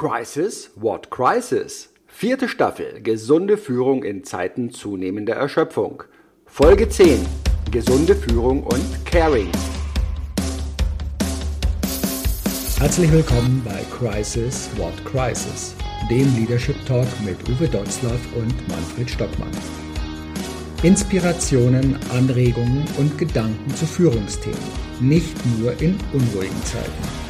Crisis? What Crisis? Vierte Staffel. Gesunde Führung in Zeiten zunehmender Erschöpfung. Folge 10. Gesunde Führung und Caring. Herzlich willkommen bei Crisis What Crisis, dem Leadership Talk mit Uwe Dotzlaff und Manfred Stockmann. Inspirationen, Anregungen und Gedanken zu Führungsthemen, nicht nur in unruhigen Zeiten.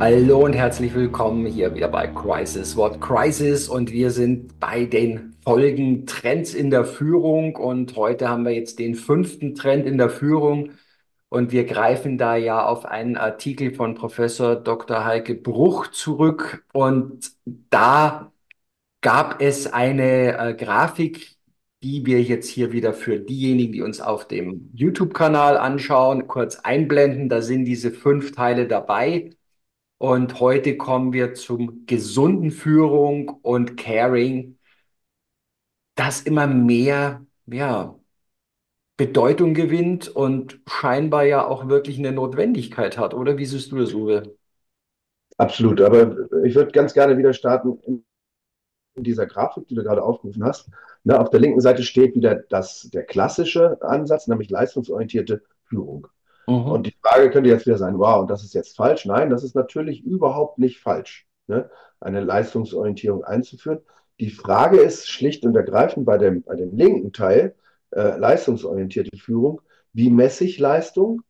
Hallo und herzlich willkommen hier wieder bei Crisis What Crisis und wir sind bei den Folgen Trends in der Führung und heute haben wir jetzt den fünften Trend in der Führung und wir greifen da ja auf einen Artikel von Professor Dr. Heike Bruch zurück und da gab es eine äh, Grafik, die wir jetzt hier wieder für diejenigen, die uns auf dem YouTube-Kanal anschauen, kurz einblenden. Da sind diese fünf Teile dabei. Und heute kommen wir zum gesunden Führung und Caring, das immer mehr, ja, Bedeutung gewinnt und scheinbar ja auch wirklich eine Notwendigkeit hat, oder? Wie siehst du das, Uwe? Absolut, aber ich würde ganz gerne wieder starten in dieser Grafik, die du gerade aufgerufen hast. Na, auf der linken Seite steht wieder das, der klassische Ansatz, nämlich leistungsorientierte Führung. Mhm. Und die Frage könnte jetzt wieder sein, wow, und das ist jetzt falsch. Nein, das ist natürlich überhaupt nicht falsch, ne? eine Leistungsorientierung einzuführen. Die Frage ist schlicht und ergreifend bei dem, bei dem linken Teil, äh, leistungsorientierte Führung, wie messe ich Leistung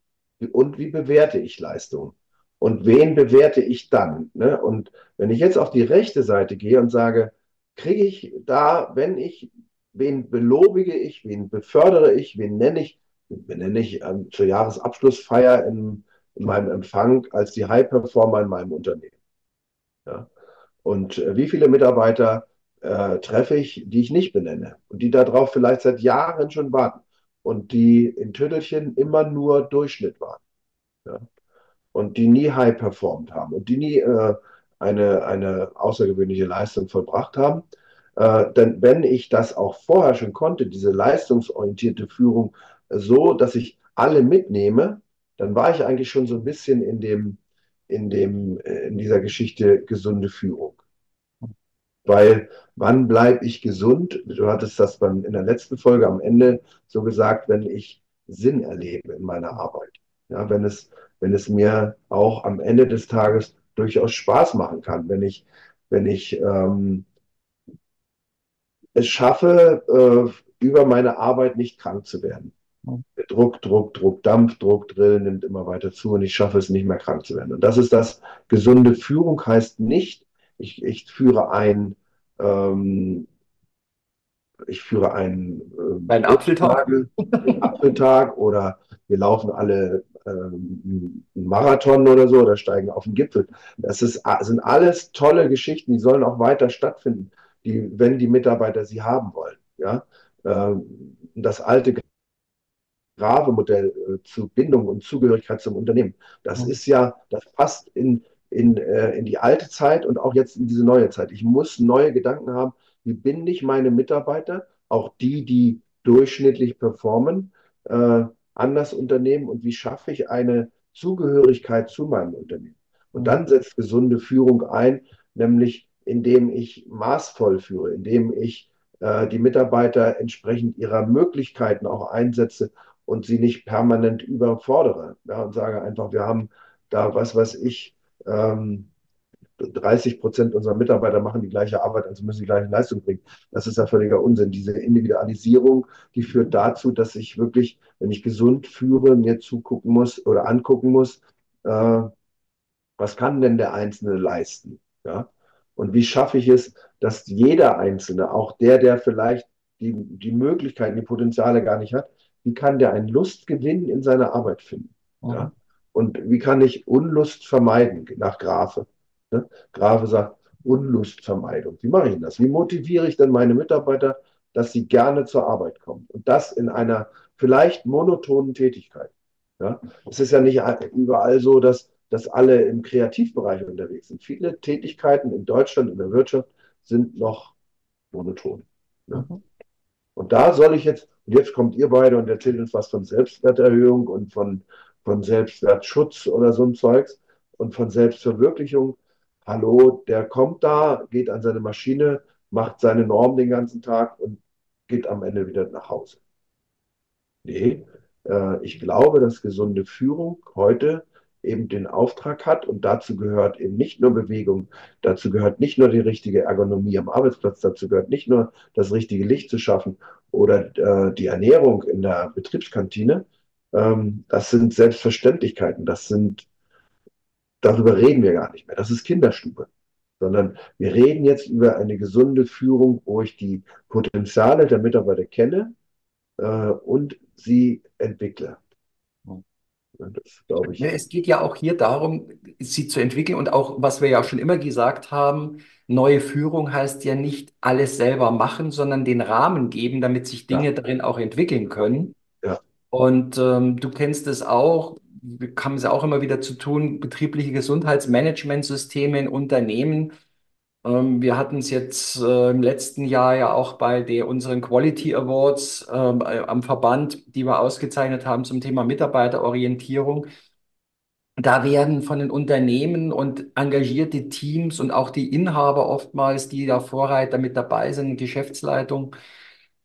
und wie bewerte ich Leistung? Und wen bewerte ich dann? Ne? Und wenn ich jetzt auf die rechte Seite gehe und sage, kriege ich da, wenn ich, wen belobige ich, wen befördere ich, wen nenne ich, benenne ich ähm, zur Jahresabschlussfeier in, in, meinem Empfang als die High Performer in meinem Unternehmen. Ja? Und äh, wie viele Mitarbeiter äh, treffe ich, die ich nicht benenne und die darauf vielleicht seit Jahren schon warten und die in Tüttelchen immer nur Durchschnitt waren. Ja? Und die nie high performt haben und die nie äh, eine, eine außergewöhnliche Leistung vollbracht haben. Äh, denn wenn ich das auch vorher schon konnte, diese leistungsorientierte Führung so, dass ich alle mitnehme, dann war ich eigentlich schon so ein bisschen in dem, in dem, äh, in dieser Geschichte gesunde Führung. Weil wann bleibe ich gesund? Du hattest das beim, in der letzten Folge am Ende so gesagt, wenn ich Sinn erlebe in meiner Arbeit. Ja, wenn es, wenn es mir auch am Ende des Tages durchaus Spaß machen kann, wenn ich, wenn ich ähm, es schaffe, äh, über meine Arbeit nicht krank zu werden. Druck, Druck, Druck, Dampf, Druck, Drill nimmt immer weiter zu und ich schaffe es nicht mehr krank zu werden. Und das ist das, gesunde Führung heißt nicht, ich, ich führe ein, ähm, ich führe einen, äh, ein Apfeltag. Apfeltag oder wir laufen alle ähm, einen Marathon oder so oder steigen auf den Gipfel. Das ist, sind alles tolle Geschichten, die sollen auch weiter stattfinden, die, wenn die Mitarbeiter sie haben wollen. Ja? Ähm, das alte Grave-Modell äh, zu Bindung und Zugehörigkeit zum Unternehmen. Das mhm. ist ja, das passt in, in, äh, in die alte Zeit und auch jetzt in diese neue Zeit. Ich muss neue Gedanken haben, wie binde ich meine Mitarbeiter, auch die, die durchschnittlich performen, äh, an das Unternehmen und wie schaffe ich eine Zugehörigkeit zu meinem Unternehmen. Und dann setzt gesunde Führung ein, nämlich indem ich maßvoll führe, indem ich äh, die Mitarbeiter entsprechend ihrer Möglichkeiten auch einsetze und sie nicht permanent überfordere ja, und sage einfach, wir haben da was, was ich, ähm, 30 Prozent unserer Mitarbeiter machen die gleiche Arbeit, also müssen die gleiche Leistung bringen. Das ist ja völliger Unsinn. Diese Individualisierung, die führt dazu, dass ich wirklich, wenn ich gesund führe, mir zugucken muss oder angucken muss, äh, was kann denn der Einzelne leisten? Ja? Und wie schaffe ich es, dass jeder Einzelne, auch der, der vielleicht die, die Möglichkeiten, die Potenziale gar nicht hat, wie kann der einen Lustgewinn in seiner Arbeit finden? Mhm. Ja? Und wie kann ich Unlust vermeiden nach Grafe? Ne? Grafe sagt, Unlustvermeidung. Wie mache ich das? Wie motiviere ich denn meine Mitarbeiter, dass sie gerne zur Arbeit kommen? Und das in einer vielleicht monotonen Tätigkeit. Ja? Es ist ja nicht überall so, dass, dass alle im Kreativbereich unterwegs sind. Viele Tätigkeiten in Deutschland in der Wirtschaft sind noch monoton. Ja? Mhm. Und da soll ich jetzt, und jetzt kommt ihr beide und erzählt uns was von Selbstwerterhöhung und von, von Selbstwertschutz oder so ein Zeugs und von Selbstverwirklichung. Hallo, der kommt da, geht an seine Maschine, macht seine Norm den ganzen Tag und geht am Ende wieder nach Hause. Nee, äh, ich glaube, dass gesunde Führung heute eben den Auftrag hat und dazu gehört eben nicht nur Bewegung, dazu gehört nicht nur die richtige Ergonomie am Arbeitsplatz, dazu gehört nicht nur das richtige Licht zu schaffen oder äh, die Ernährung in der Betriebskantine. Ähm, das sind Selbstverständlichkeiten, das sind, darüber reden wir gar nicht mehr, das ist Kinderstube sondern wir reden jetzt über eine gesunde Führung, wo ich die Potenziale der Mitarbeiter kenne äh, und sie entwickle. Das, ich. Ja, es geht ja auch hier darum, sie zu entwickeln und auch, was wir ja auch schon immer gesagt haben, neue Führung heißt ja nicht alles selber machen, sondern den Rahmen geben, damit sich Dinge ja. darin auch entwickeln können. Ja. Und ähm, du kennst es auch, wir haben es auch immer wieder zu tun, betriebliche Gesundheitsmanagementsysteme in Unternehmen wir hatten es jetzt äh, im letzten Jahr ja auch bei der, unseren Quality Awards äh, am Verband, die wir ausgezeichnet haben zum Thema Mitarbeiterorientierung. Da werden von den Unternehmen und engagierte Teams und auch die Inhaber oftmals, die da Vorreiter mit dabei sind, Geschäftsleitung,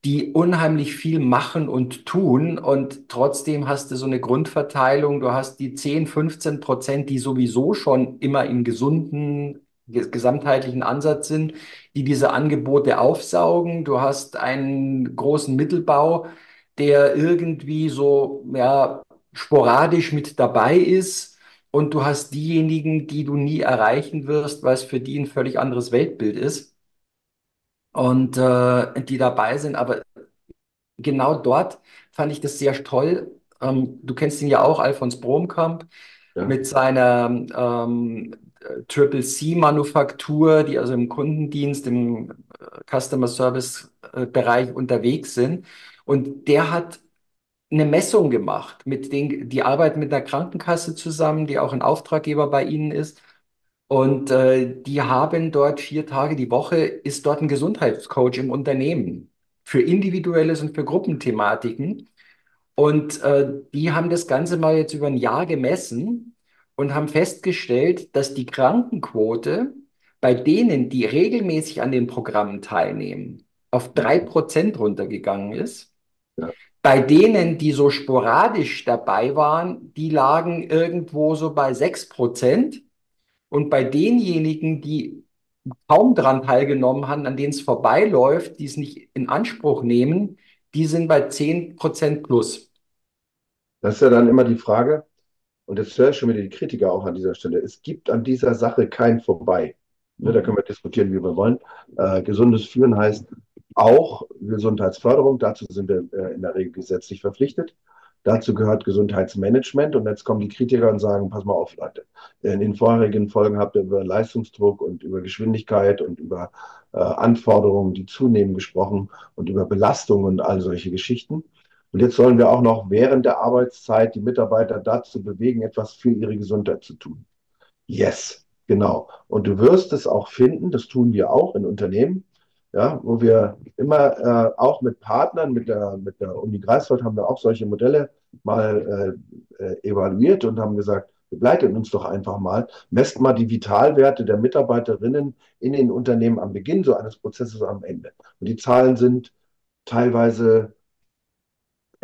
die unheimlich viel machen und tun. Und trotzdem hast du so eine Grundverteilung. Du hast die 10, 15 Prozent, die sowieso schon immer in gesunden gesamtheitlichen Ansatz sind, die diese Angebote aufsaugen. Du hast einen großen Mittelbau, der irgendwie so ja, sporadisch mit dabei ist. Und du hast diejenigen, die du nie erreichen wirst, weil es für die ein völlig anderes Weltbild ist. Und äh, die dabei sind. Aber genau dort fand ich das sehr toll. Ähm, du kennst ihn ja auch, Alfons Bromkamp, ja. mit seiner ähm, Triple C Manufaktur, die also im Kundendienst, im äh, Customer Service äh, Bereich unterwegs sind. Und der hat eine Messung gemacht mit den, die arbeiten mit einer Krankenkasse zusammen, die auch ein Auftraggeber bei ihnen ist. Und äh, die haben dort vier Tage die Woche, ist dort ein Gesundheitscoach im Unternehmen für individuelles und für Gruppenthematiken. Und äh, die haben das Ganze mal jetzt über ein Jahr gemessen und haben festgestellt, dass die Krankenquote bei denen, die regelmäßig an den Programmen teilnehmen, auf drei Prozent runtergegangen ist. Ja. Bei denen, die so sporadisch dabei waren, die lagen irgendwo so bei sechs Prozent. Und bei denjenigen, die kaum daran teilgenommen haben, an denen es vorbeiläuft, die es nicht in Anspruch nehmen, die sind bei zehn Prozent plus. Das ist ja dann immer die Frage, und jetzt höre ich schon wieder die Kritiker auch an dieser Stelle, es gibt an dieser Sache kein Vorbei. Ne, da können wir diskutieren, wie wir wollen. Äh, gesundes Führen heißt auch Gesundheitsförderung. Dazu sind wir äh, in der Regel gesetzlich verpflichtet. Dazu gehört Gesundheitsmanagement. Und jetzt kommen die Kritiker und sagen, pass mal auf, Leute. In den vorherigen Folgen habt ihr über Leistungsdruck und über Geschwindigkeit und über äh, Anforderungen, die zunehmen, gesprochen und über Belastung und all solche Geschichten. Und jetzt sollen wir auch noch während der Arbeitszeit die Mitarbeiter dazu bewegen, etwas für ihre Gesundheit zu tun. Yes, genau. Und du wirst es auch finden, das tun wir auch in Unternehmen, ja, wo wir immer äh, auch mit Partnern, mit der, mit der Uni Greifswald haben wir auch solche Modelle mal äh, äh, evaluiert und haben gesagt, begleitet uns doch einfach mal, messt mal die Vitalwerte der Mitarbeiterinnen in den Unternehmen am Beginn so eines Prozesses am Ende. Und die Zahlen sind teilweise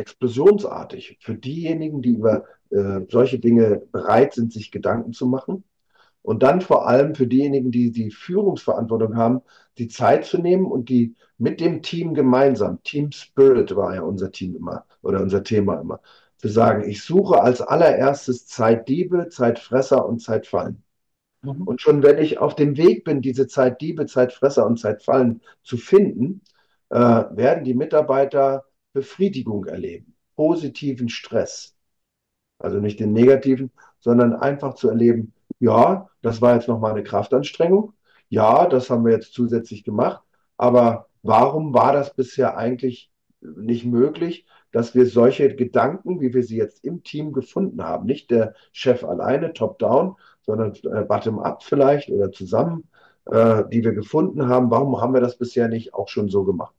explosionsartig für diejenigen, die über äh, solche Dinge bereit sind, sich Gedanken zu machen. Und dann vor allem für diejenigen, die die Führungsverantwortung haben, die Zeit zu nehmen und die mit dem Team gemeinsam, Team Spirit war ja unser Team immer oder unser Thema immer, zu sagen, ich suche als allererstes Zeitdiebe, Zeitfresser und Zeitfallen. Mhm. Und schon wenn ich auf dem Weg bin, diese Zeitdiebe, Zeitfresser und Zeitfallen zu finden, äh, werden die Mitarbeiter Befriedigung erleben, positiven Stress. Also nicht den negativen, sondern einfach zu erleben, ja, das war jetzt nochmal eine Kraftanstrengung. ja, das haben wir jetzt zusätzlich gemacht, aber warum war das bisher eigentlich nicht möglich, dass wir solche Gedanken, wie wir sie jetzt im Team gefunden haben, nicht der Chef alleine, top-down, sondern äh, bottom-up vielleicht oder zusammen, äh, die wir gefunden haben, warum haben wir das bisher nicht auch schon so gemacht?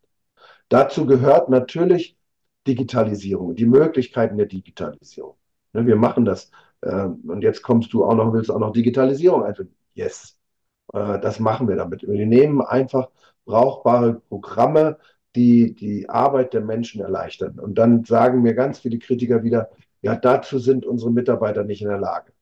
Dazu gehört natürlich Digitalisierung, die Möglichkeiten der Digitalisierung. Ne, wir machen das. Äh, und jetzt kommst du auch noch, willst auch noch Digitalisierung einführen. Yes. Äh, das machen wir damit. Wir nehmen einfach brauchbare Programme, die die Arbeit der Menschen erleichtern. Und dann sagen mir ganz viele Kritiker wieder, ja, dazu sind unsere Mitarbeiter nicht in der Lage.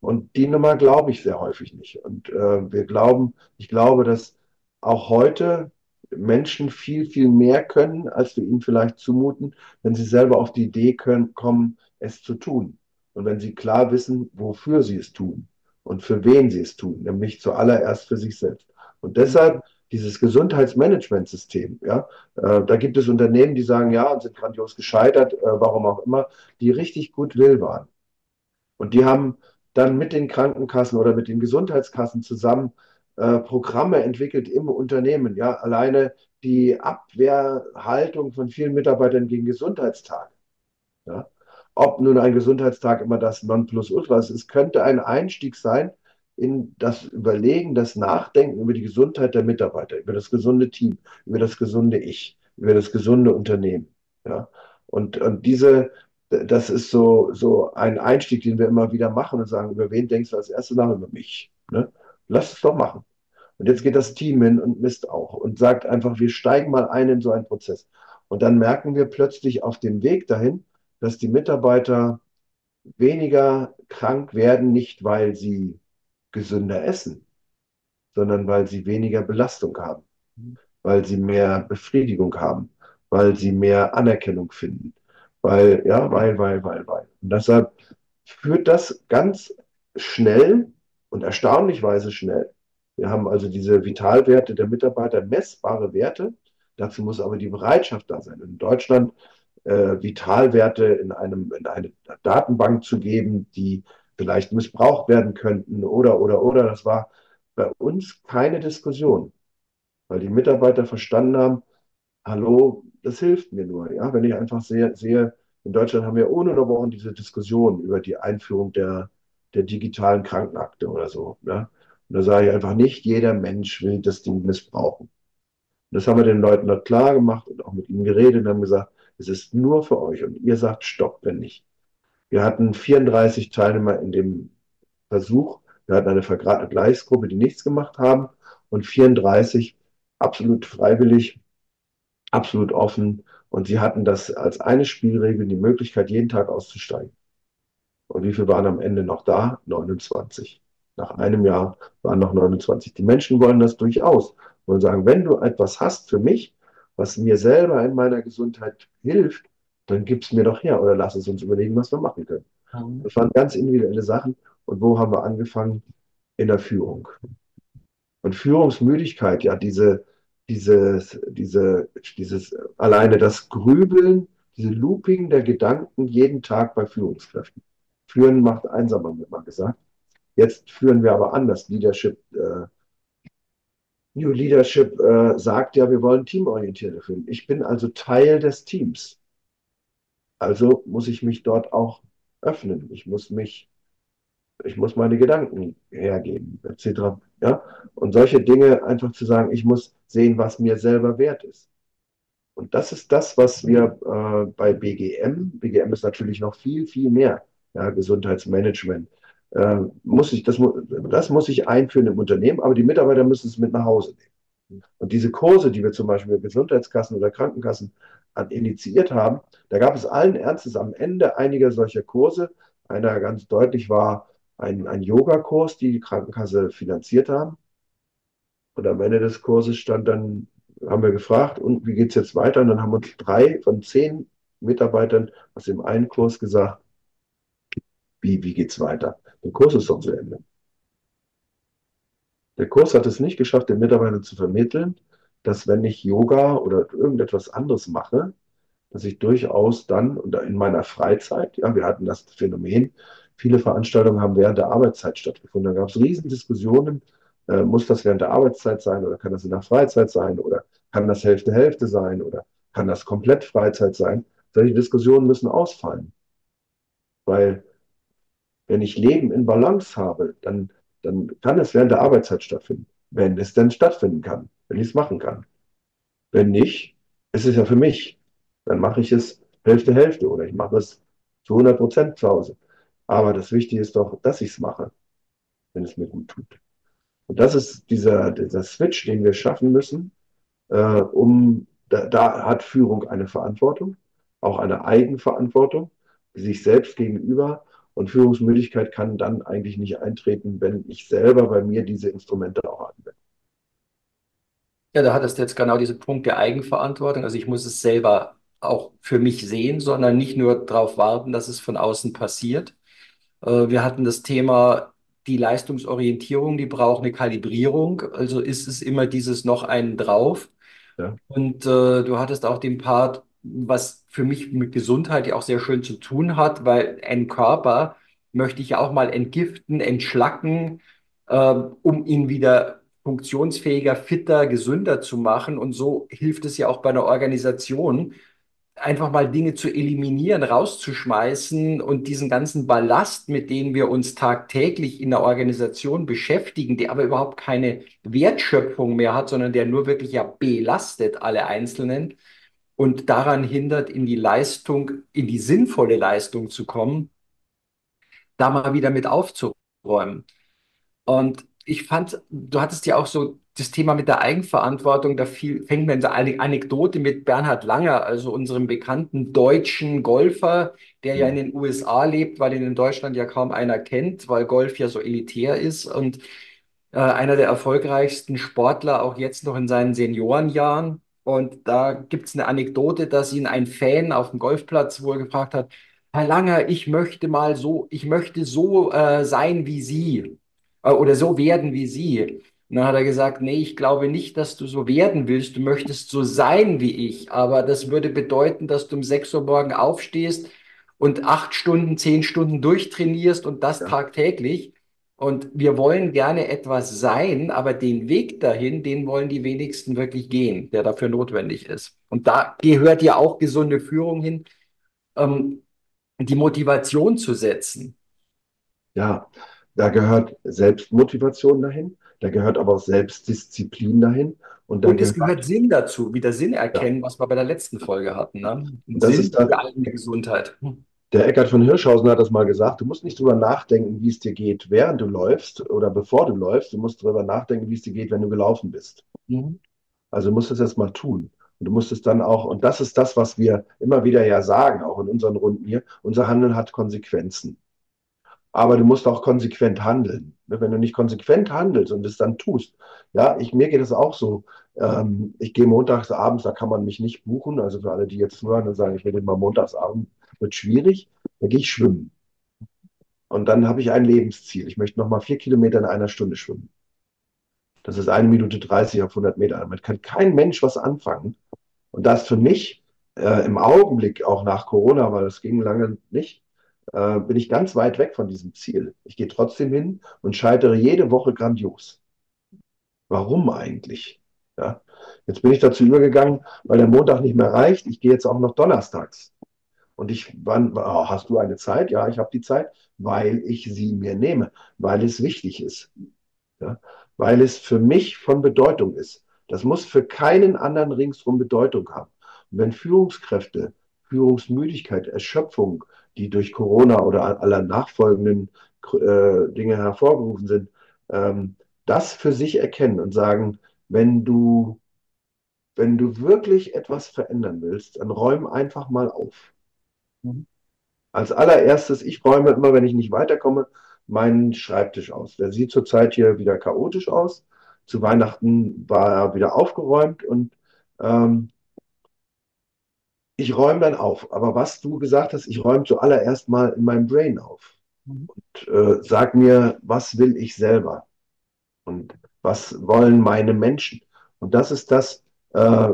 Und die Nummer glaube ich sehr häufig nicht. Und äh, wir glauben, ich glaube, dass auch heute Menschen viel, viel mehr können, als wir ihnen vielleicht zumuten, wenn sie selber auf die Idee können, kommen, es zu tun. Und wenn sie klar wissen, wofür sie es tun und für wen sie es tun, nämlich zuallererst für sich selbst. Und deshalb dieses Gesundheitsmanagementsystem, ja, äh, da gibt es Unternehmen, die sagen, ja, und sind grandios gescheitert, äh, warum auch immer, die richtig gut will waren. Und die haben dann mit den Krankenkassen oder mit den Gesundheitskassen zusammen äh, Programme entwickelt im Unternehmen. Ja, alleine die Abwehrhaltung von vielen Mitarbeitern gegen Gesundheitstag. Ja, ob nun ein Gesundheitstag immer das Nonplusultra ist, es könnte ein Einstieg sein in das Überlegen, das Nachdenken über die Gesundheit der Mitarbeiter, über das gesunde Team, über das gesunde Ich, über das gesunde Unternehmen. Ja, und, und diese, das ist so, so ein Einstieg, den wir immer wieder machen und sagen, über wen denkst du als erstes nach? Über mich. Ne? Lass es doch machen. Und jetzt geht das Team hin und misst auch und sagt einfach, wir steigen mal ein in so einen Prozess. Und dann merken wir plötzlich auf dem Weg dahin, dass die Mitarbeiter weniger krank werden, nicht weil sie gesünder essen, sondern weil sie weniger Belastung haben, weil sie mehr Befriedigung haben, weil sie mehr Anerkennung finden, weil, ja, weil, weil, weil, weil. Und deshalb führt das ganz schnell und erstaunlichweise schnell. Wir haben also diese Vitalwerte der Mitarbeiter, messbare Werte. Dazu muss aber die Bereitschaft da sein. In Deutschland äh, Vitalwerte in, einem, in eine Datenbank zu geben, die vielleicht missbraucht werden könnten oder, oder, oder. Das war bei uns keine Diskussion, weil die Mitarbeiter verstanden haben, hallo, das hilft mir nur. Ja, wenn ich einfach sehe, sehe in Deutschland haben wir ununterbrochen diese Diskussion über die Einführung der, der digitalen Krankenakte oder so. Ja? Und da sage ich einfach, nicht jeder Mensch will das Ding missbrauchen. Und das haben wir den Leuten dort klar gemacht und auch mit ihnen geredet und haben gesagt, es ist nur für euch und ihr sagt Stopp, wenn nicht. Wir hatten 34 Teilnehmer in dem Versuch. Wir hatten eine Vergleichsgruppe, die nichts gemacht haben und 34 absolut freiwillig, absolut offen. Und sie hatten das als eine Spielregel, die Möglichkeit, jeden Tag auszusteigen. Und wie viele waren am Ende noch da? 29. Nach einem Jahr waren noch 29. Die Menschen wollen das durchaus. Wollen sagen, wenn du etwas hast für mich, was mir selber in meiner Gesundheit hilft, dann gib es mir doch her oder lass es uns überlegen, was wir machen können. Mhm. Das waren ganz individuelle Sachen. Und wo haben wir angefangen? In der Führung. Und Führungsmüdigkeit, ja, diese, dieses, diese, dieses alleine das Grübeln, diese Looping der Gedanken jeden Tag bei Führungskräften. Führen macht einsam, haben wir mal gesagt. Jetzt führen wir aber anders. Leadership, äh, New Leadership äh, sagt ja, wir wollen teamorientierte führen. Ich bin also Teil des Teams. Also muss ich mich dort auch öffnen. Ich muss mich, ich muss meine Gedanken hergeben, etc. Ja? Und solche Dinge einfach zu sagen, ich muss sehen, was mir selber wert ist. Und das ist das, was wir äh, bei BGM, BGM ist natürlich noch viel, viel mehr, ja, Gesundheitsmanagement, äh, muss ich, das, das muss ich einführen im Unternehmen, aber die Mitarbeiter müssen es mit nach Hause nehmen. Und diese Kurse, die wir zum Beispiel mit Gesundheitskassen oder Krankenkassen initiiert haben, da gab es allen Ernstes am Ende einiger solcher Kurse. Einer ganz deutlich war ein, ein Yoga-Kurs, die die Krankenkasse finanziert haben. Und am Ende des Kurses stand dann, haben wir gefragt, und wie geht es jetzt weiter? Und dann haben uns drei von zehn Mitarbeitern aus dem einen Kurs gesagt, wie, wie geht es weiter? Der Kurs ist doch zu Ende. Der Kurs hat es nicht geschafft, den Mitarbeitern zu vermitteln, dass wenn ich Yoga oder irgendetwas anderes mache, dass ich durchaus dann in meiner Freizeit, ja, wir hatten das Phänomen, viele Veranstaltungen haben während der Arbeitszeit stattgefunden. Da gab es Riesendiskussionen, Äh, muss das während der Arbeitszeit sein oder kann das in der Freizeit sein oder kann das Hälfte Hälfte sein oder kann das komplett Freizeit sein? Solche Diskussionen müssen ausfallen. Weil wenn ich Leben in Balance habe, dann, dann kann es während der Arbeitszeit stattfinden, wenn es denn stattfinden kann, wenn ich es machen kann. Wenn nicht, ist es ja für mich. Dann mache ich es Hälfte Hälfte oder ich mache es zu 100 Prozent zu Hause. Aber das Wichtige ist doch, dass ich es mache, wenn es mir gut tut. Und das ist dieser, dieser Switch, den wir schaffen müssen, äh, um, da, da hat Führung eine Verantwortung, auch eine Eigenverantwortung, sich selbst gegenüber. Und Führungsmüdigkeit kann dann eigentlich nicht eintreten, wenn ich selber bei mir diese Instrumente auch anwende. Ja, da hattest du jetzt genau diesen Punkt der Eigenverantwortung. Also ich muss es selber auch für mich sehen, sondern nicht nur darauf warten, dass es von außen passiert. Äh, wir hatten das Thema, die Leistungsorientierung, die braucht eine Kalibrierung. Also ist es immer dieses noch einen drauf. Ja. Und äh, du hattest auch den Part, was für mich mit Gesundheit ja auch sehr schön zu tun hat, weil ein Körper möchte ich auch mal entgiften, entschlacken, äh, um ihn wieder funktionsfähiger, fitter, gesünder zu machen. Und so hilft es ja auch bei einer Organisation, einfach mal Dinge zu eliminieren, rauszuschmeißen und diesen ganzen Ballast, mit dem wir uns tagtäglich in der Organisation beschäftigen, der aber überhaupt keine Wertschöpfung mehr hat, sondern der nur wirklich ja belastet alle Einzelnen und daran hindert, in die Leistung, in die sinnvolle Leistung zu kommen, da mal wieder mit aufzuräumen. Und ich fand, du hattest ja auch so das Thema mit der Eigenverantwortung, da viel, fängt man eine Anekdote mit Bernhard Langer, also unserem bekannten deutschen Golfer, der ja in den USA lebt, weil ihn in Deutschland ja kaum einer kennt, weil Golf ja so elitär ist und äh, einer der erfolgreichsten Sportler auch jetzt noch in seinen Seniorenjahren. Und da gibt es eine Anekdote, dass ihn ein Fan auf dem Golfplatz wohl gefragt hat, Herr Langer, ich möchte mal so, ich möchte so äh, sein wie Sie äh, oder so werden wie Sie. Und dann hat er gesagt, nee, ich glaube nicht, dass du so werden willst. Du möchtest so sein wie ich. Aber das würde bedeuten, dass du um 6 Uhr morgen aufstehst und acht Stunden, zehn Stunden durchtrainierst und das Ja. tagtäglich. Und wir wollen gerne etwas sein, aber den Weg dahin, den wollen die wenigsten wirklich gehen, der dafür notwendig ist. Und da gehört ja auch gesunde Führung hin, ähm, die Motivation zu setzen. Ja, da gehört Selbstmotivation dahin, da gehört aber auch Selbstdisziplin dahin und da Und es gehört, Sinn dazu, wieder Sinn ja, erkennen, was wir bei der letzten Folge hatten, ne? Das Sinn ist das, für eigene Gesundheit. Der Eckhard von Hirschhausen hat das mal gesagt, du musst nicht drüber nachdenken, wie es dir geht, während du läufst oder bevor du läufst, du musst drüber nachdenken, wie es dir geht, wenn du gelaufen bist. Mhm. Also du musst es erst mal tun. Und du musst es dann auch, und das ist das, was wir immer wieder ja sagen, auch in unseren Runden hier, unser Handeln hat Konsequenzen. Aber du musst auch konsequent handeln. Ne, Wenn du nicht konsequent handelst und es dann tust, ja, ich, mir geht es auch so. Ähm, ich gehe montags abends, da kann man mich nicht buchen. Also für alle, die jetzt zuhören und sagen, ich will mal montags abends, wird schwierig, da gehe ich schwimmen. Und dann habe ich ein Lebensziel. Ich möchte nochmal vier Kilometer in einer Stunde schwimmen. Das ist eine Minute 30 auf 100 Meter. Damit kann kein Mensch was anfangen. Und das für mich äh, im Augenblick, auch nach Corona, weil das ging lange nicht, äh, bin ich ganz weit weg von diesem Ziel. Ich gehe trotzdem hin und scheitere jede Woche grandios. Warum eigentlich? Ja. Jetzt bin ich dazu übergegangen, weil der Montag nicht mehr reicht. Ich gehe jetzt auch noch donnerstags. Und ich, wann, oh, hast du eine Zeit? Ja, ich habe die Zeit, weil ich sie mir nehme, weil es wichtig ist. Ja, weil es für mich von Bedeutung ist. Das muss für keinen anderen ringsum Bedeutung haben. Und wenn Führungskräfte, Führungsmüdigkeit, Erschöpfung, die durch Corona oder aller nachfolgenden äh, Dinge hervorgerufen sind, ähm, das für sich erkennen und sagen, wenn du, wenn du wirklich etwas verändern willst, dann räum einfach mal auf. Mhm. Als allererstes, ich räume immer, wenn ich nicht weiterkomme, meinen Schreibtisch aus. Der sieht zurzeit hier wieder chaotisch aus. Zu Weihnachten war er wieder aufgeräumt und ähm, ich räume dann auf. Aber was du gesagt hast, ich räume zuallererst mal in meinem Brain auf. Mhm. Und äh, sag mir, was will ich selber? Und was wollen meine Menschen? Und das ist das, äh,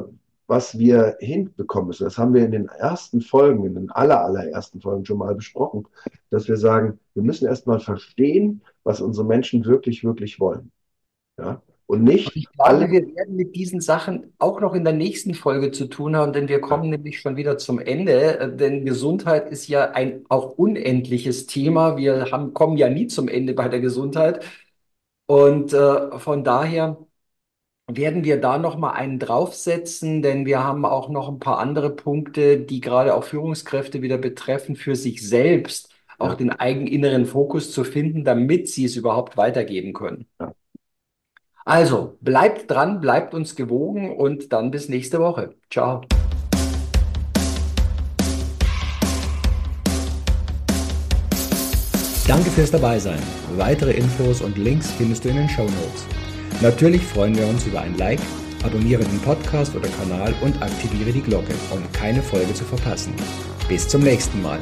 was wir hinbekommen müssen. Das haben wir in den ersten Folgen, in den aller, allerersten Folgen schon mal besprochen, dass wir sagen, wir müssen erst mal verstehen, was unsere Menschen wirklich, wirklich wollen. Ja? Und nicht. Ich glaube, alle... wir werden mit diesen Sachen auch noch in der nächsten Folge zu tun haben, denn wir kommen ja. nämlich schon wieder zum Ende. Denn Gesundheit ist ja ein auch unendliches Thema. Wir haben, kommen ja nie zum Ende bei der Gesundheit. Und äh, von daher werden wir da noch mal einen draufsetzen, denn wir haben auch noch ein paar andere Punkte, die gerade auch Führungskräfte wieder betreffen, für sich selbst auch ja. den eigenen inneren Fokus zu finden, damit sie es überhaupt weitergeben können. Ja. Also, bleibt dran, bleibt uns gewogen und dann bis nächste Woche. Ciao. Danke fürs Dabeisein. Weitere Infos und Links findest du in den Show Notes. Natürlich freuen wir uns über ein Like, abonniere den Podcast oder Kanal und aktiviere die Glocke, um keine Folge zu verpassen. Bis zum nächsten Mal.